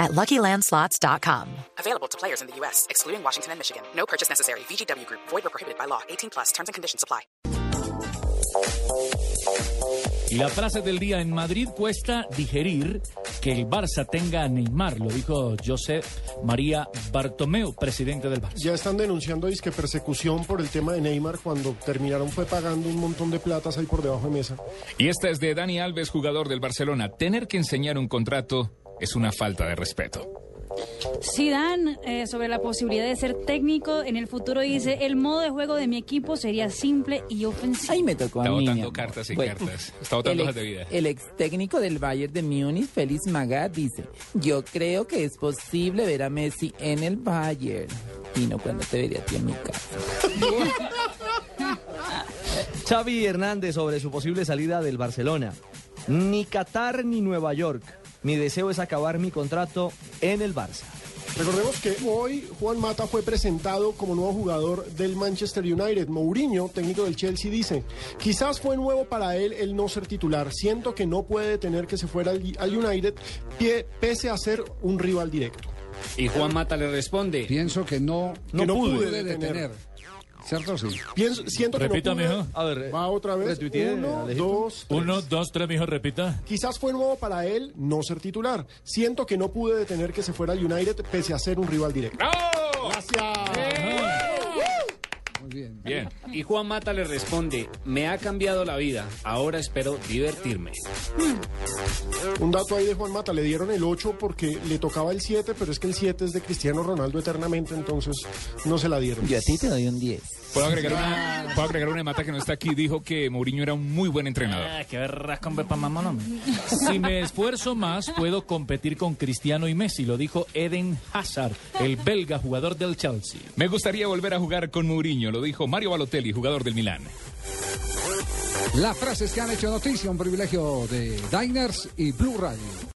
at LuckyLandSlots.com. Available to players in the U.S., excluding Washington and Michigan. No purchase necessary. VGW Group. Void or prohibited by law. 18 plus. Terms and conditions apply. Y la frase del día en Madrid cuesta digerir que el Barça tenga a Neymar, lo dijo José María Bartomeu, presidente del Barça. Ya están denunciando disque persecución por el tema de Neymar cuando terminaron fue pagando un montón de platas ahí por debajo de mesa. Y esta es de Dani Alves, jugador del Barcelona. Tener que enseñar un contrato es una falta de respeto. Zidane, eh, sobre la posibilidad de ser técnico en el futuro, dice, el modo de juego de mi equipo sería simple y ofensivo. Ahí me tocó Está a mí. botando cartas y Bueno, cartas. Está botando el hojas ex- de vida. El ex técnico del Bayern de Múnich, Félix Magath, dice, yo creo que es posible ver a Messi en el Bayern. Y no cuando te vería a ti en mi casa. Xavi Hernández sobre su posible salida del Barcelona. Ni Qatar ni Nueva York. Mi deseo es acabar mi contrato en el Barça. Recordemos que hoy Juan Mata fue presentado como nuevo jugador del Manchester United. Mourinho, técnico del Chelsea, dice, quizás fue nuevo para él el no ser titular. Siento que no puede tener que se fuera al, al United pie- pese a ser un rival directo. Y Juan Mata le responde. Pienso que no, Que no pude pude detener. detener. ¿Cierto? Sí. Pienso, siento que Repita, no pude- mijo. A ver, Va otra vez. retuiteé, Uno, Alejito. dos, tres. Uno, dos, tres, mijo, repita. Quizás fue nuevo para él no ser titular. Siento que no pude detener que se fuera al United pese a ser un rival directo. ¡Bravo! Gracias. Bien. Bien. Y Juan Mata le responde, me ha cambiado la vida, ahora espero divertirme. Un dato ahí de Juan Mata, le dieron el 8 porque le tocaba el 7, pero es que el 7 es de Cristiano Ronaldo eternamente, entonces no se la dieron. Yo a ti te doy un 10. ¿Puedo agregar, una, puedo agregar una mata que no está aquí. Dijo que Mourinho era un muy buen entrenador. Ah, qué verras con Pepa Mamón. Si me esfuerzo más, puedo competir con Cristiano y Messi, lo dijo Eden Hazard, el belga jugador del Chelsea. Me gustaría volver a jugar con Mourinho, lo dijo Mario Balotelli, jugador del Milán. Las frases que han hecho noticia, un privilegio de Diners y Blue Radio.